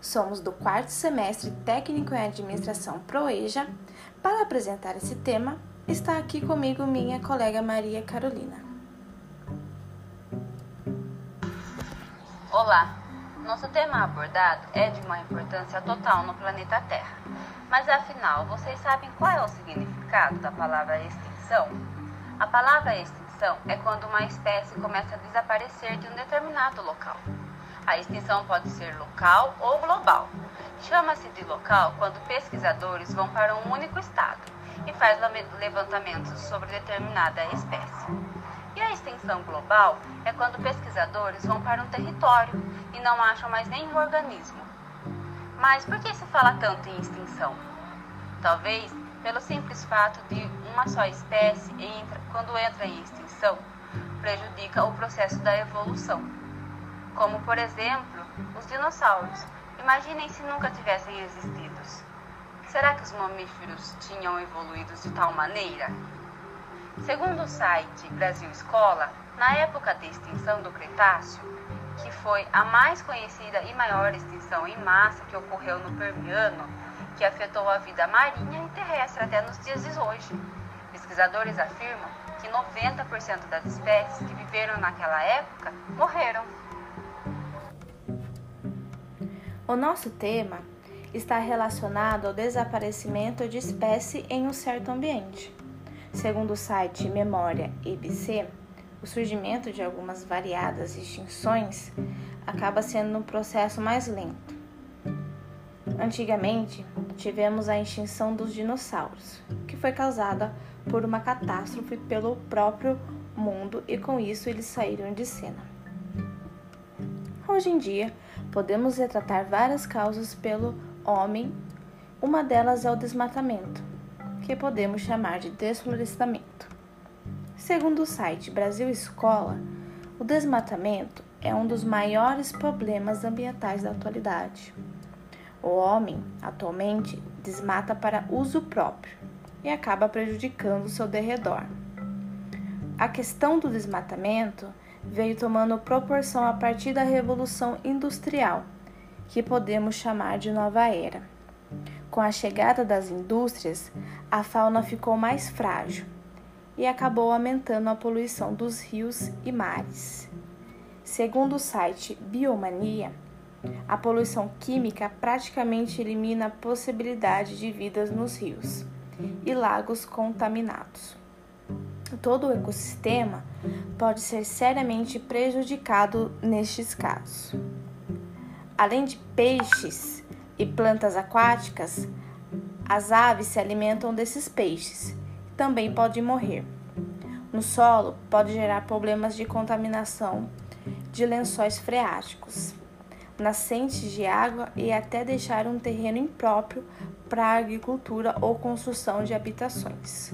Somos do quarto semestre técnico em administração Proeja. Para apresentar esse tema, está aqui comigo minha colega Maria Carolina. Olá! Nosso tema abordado é de uma importância total no planeta Terra. Mas afinal, vocês sabem qual é o significado da palavra extinção? A palavra extinção é quando uma espécie começa a desaparecer de um determinado local. A extinção pode ser local ou global. Chama-se de local quando pesquisadores vão para um único estado e faz levantamentos sobre determinada espécie. E a extinção global é quando pesquisadores vão para um território e não acham mais nenhum organismo. Mas por que se fala tanto em extinção? Talvez pelo simples fato de uma só espécie, quando entra em extinção, prejudica o processo da evolução como por exemplo os dinossauros. Imaginem se nunca tivessem existido. Será que os mamíferos tinham evoluído de tal maneira? Segundo o site Brasil Escola, na época de extinção do Cretáceo, que foi a mais conhecida e maior extinção em massa que ocorreu no Permiano, que afetou a vida marinha e terrestre até nos dias de hoje. Pesquisadores afirmam que 90% das espécies que viveram naquela época morreram. O nosso tema está relacionado ao desaparecimento de espécie em um certo ambiente. Segundo o site Memória IBC, o surgimento de algumas variadas extinções acaba sendo um processo mais lento. Antigamente, tivemos a extinção dos dinossauros, que foi causada por uma catástrofe pelo próprio mundo e com isso eles saíram de cena. Hoje em dia, podemos retratar várias causas pelo homem. Uma delas é o desmatamento, que podemos chamar de desflorestamento. Segundo o site Brasil Escola, o desmatamento é um dos maiores problemas ambientais da atualidade. O homem, atualmente, desmata para uso próprio e acaba prejudicando seu derredor. A questão do desmatamento veio tomando proporção a partir da Revolução Industrial, que podemos chamar de Nova Era. Com a chegada das indústrias, a fauna ficou mais frágil e acabou aumentando a poluição dos rios e mares. Segundo o site Biomania, a poluição química praticamente elimina a possibilidade de vidas nos rios e lagos contaminados todo o ecossistema pode ser seriamente prejudicado nestes casos. Além de peixes e plantas aquáticas, as aves se alimentam desses peixes e também podem morrer. No solo, pode gerar problemas de contaminação de lençóis freáticos, nascentes de água e até deixar um terreno impróprio para agricultura ou construção de habitações.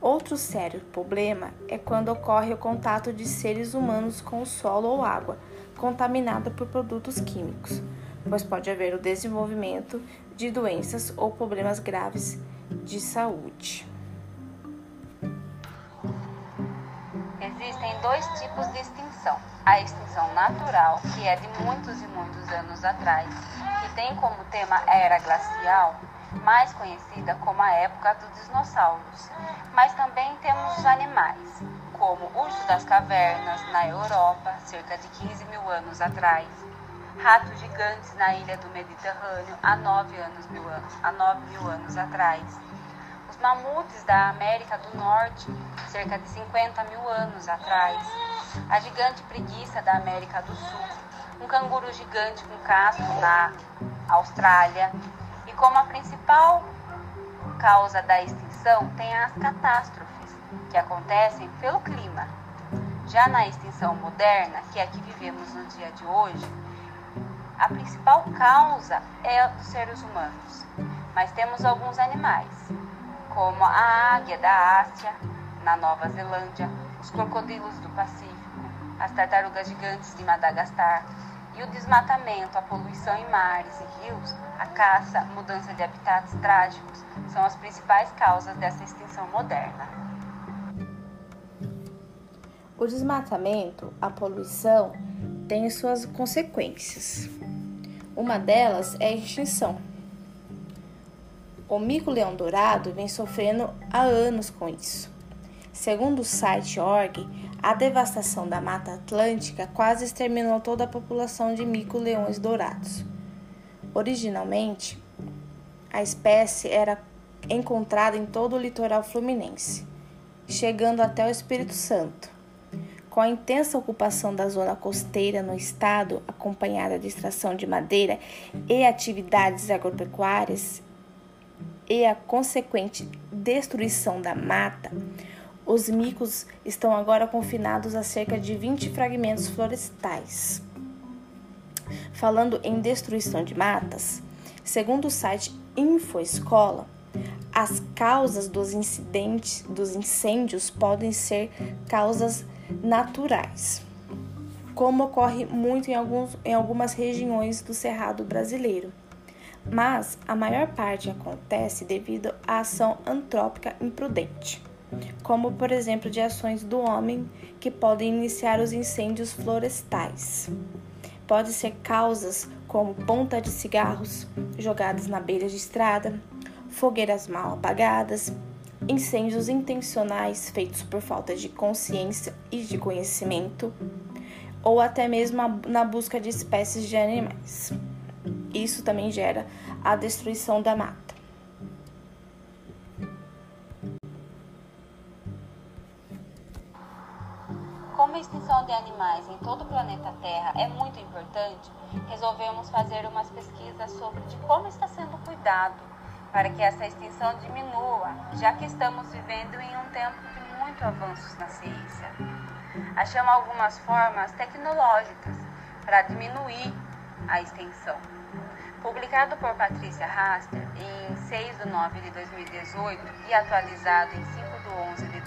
Outro sério problema é quando ocorre o contato de seres humanos com o solo ou água contaminada por produtos químicos, pois pode haver o desenvolvimento de doenças ou problemas graves de saúde. Existem dois tipos de extinção: a extinção natural, que é de muitos e muitos anos atrás, que tem como tema a era glacial, mais conhecida como a época dos dinossauros. Mas também temos os animais, como urso das cavernas na Europa, cerca de 15 mil anos atrás, ratos gigantes na ilha do Mediterrâneo há 9, anos, mil anos, há 9 mil anos atrás, os mamutes da América do Norte, cerca de 50 mil anos atrás, a gigante preguiça da América do Sul, um canguru gigante com casco na Austrália, como a principal causa da extinção tem as catástrofes, que acontecem pelo clima. Já na extinção moderna, que é a que vivemos no dia de hoje, a principal causa é dos seres humanos. Mas temos alguns animais, como a águia da Ásia, na Nova Zelândia, os crocodilos do Pacífico, as tartarugas gigantes de Madagascar, e o desmatamento, a poluição em mares e rios, a caça, mudança de habitats trágicos são as principais causas dessa extinção moderna. O desmatamento, a poluição, tem suas consequências. Uma delas é a extinção. O mico-leão dourado vem sofrendo há anos com isso. Segundo o site org, a devastação da Mata Atlântica quase exterminou toda a população de mico-leões dourados. Originalmente, a espécie era encontrada em todo o litoral fluminense, chegando até o Espírito Santo. Com a intensa ocupação da zona costeira no estado, acompanhada de extração de madeira e atividades agropecuárias, e a consequente destruição da mata, os micos estão agora confinados a cerca de 20 fragmentos florestais. Falando em destruição de matas, segundo o site InfoEscola, as causas dos incidentes dos incêndios podem ser causas naturais, como ocorre muito em, alguns, em algumas regiões do Cerrado brasileiro. Mas a maior parte acontece devido à ação antrópica imprudente, como por exemplo de ações do homem que podem iniciar os incêndios florestais. Pode ser causas como ponta de cigarros jogadas na beira de estrada, fogueiras mal apagadas, incêndios intencionais feitos por falta de consciência e de conhecimento, ou até mesmo na busca de espécies de animais. Isso também gera a destruição da mata. Terra é muito importante, resolvemos fazer umas pesquisas sobre de como está sendo cuidado para que essa extinção diminua, já que estamos vivendo em um tempo de muito avanços na ciência. Achamos algumas formas tecnológicas para diminuir a extinção. Publicado por Patrícia Raster em 6 de 9 de 2018 e atualizado em 5 de 11 de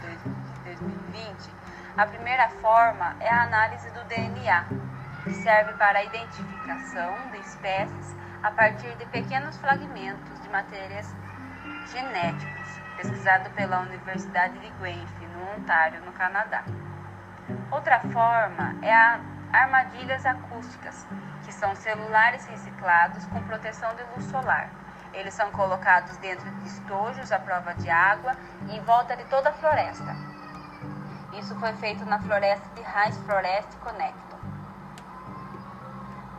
2020, a primeira forma é a análise do DNA, serve para a identificação de espécies a partir de pequenos fragmentos de matérias genéticos, pesquisado pela Universidade de Guelph, no Ontário, no Canadá. Outra forma é a armadilhas acústicas, que são celulares reciclados com proteção de luz solar. Eles são colocados dentro de estojos à prova de água em volta de toda a floresta. Isso foi feito na floresta de High Forest Connector.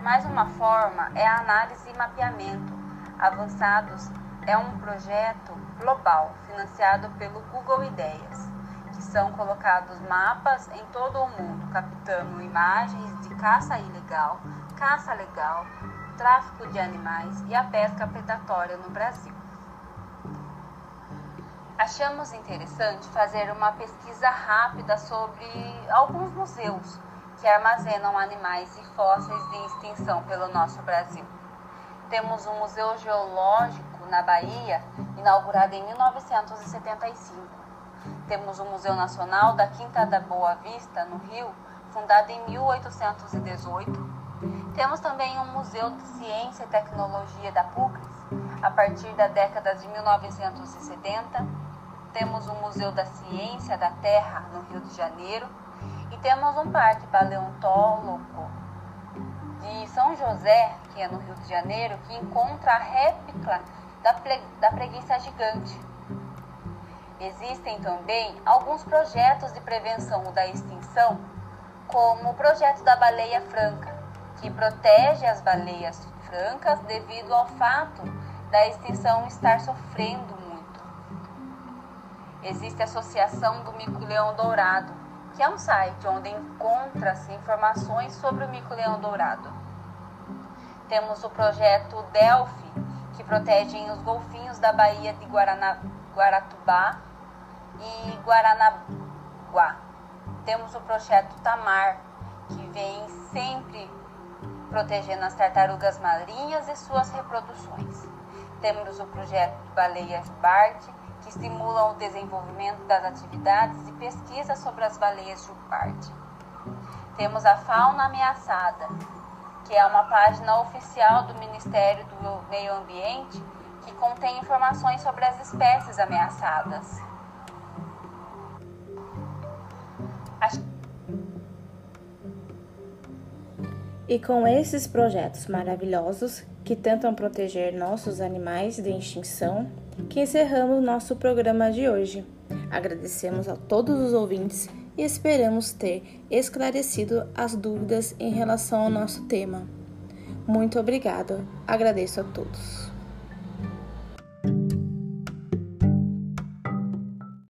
Mais uma forma é a análise e mapeamento avançados. É um projeto global financiado pelo Google Ideias, que são colocados mapas em todo o mundo, captando imagens de caça ilegal, caça legal, tráfico de animais e a pesca predatória no Brasil. Achamos interessante fazer uma pesquisa rápida sobre alguns museus que armazenam animais e fósseis em extinção pelo nosso Brasil. Temos um museu geológico na Bahia, inaugurado em 1975. Temos o Museu Nacional da Quinta da Boa Vista, no Rio, fundado em 1818. Temos também um Museu de Ciência e Tecnologia da PUCRES, a partir da década de 1970. Temos o Museu da Ciência da Terra, no Rio de Janeiro, temos um parque paleontólogo de São José, que é no Rio de Janeiro, que encontra a réplica da, da preguiça gigante. Existem também alguns projetos de prevenção da extinção, como o projeto da baleia franca, que protege as baleias francas devido ao fato da extinção estar sofrendo muito. Existe a Associação do Mico-Leão Dourado, que é um site onde encontra-se informações sobre o mico-leão dourado. Temos o projeto Delphi, que protege os golfinhos da Baía de Guarana, Guaratubá e Guaranaguá. Temos o projeto Tamar, que vem sempre protegendo as tartarugas marinhas e suas reproduções. Temos o projeto Baleias Bart, que estimulam o desenvolvimento das atividades de pesquisa sobre as baleias juparte. Temos a Fauna Ameaçada, que é uma página oficial do Ministério do Meio Ambiente que contém informações sobre as espécies ameaçadas. E com esses projetos maravilhosos que tentam proteger nossos animais de extinção, que encerramos nosso programa de hoje. Agradecemos a todos os ouvintes e esperamos ter esclarecido as dúvidas em relação ao nosso tema. Muito obrigado. Agradeço a todos.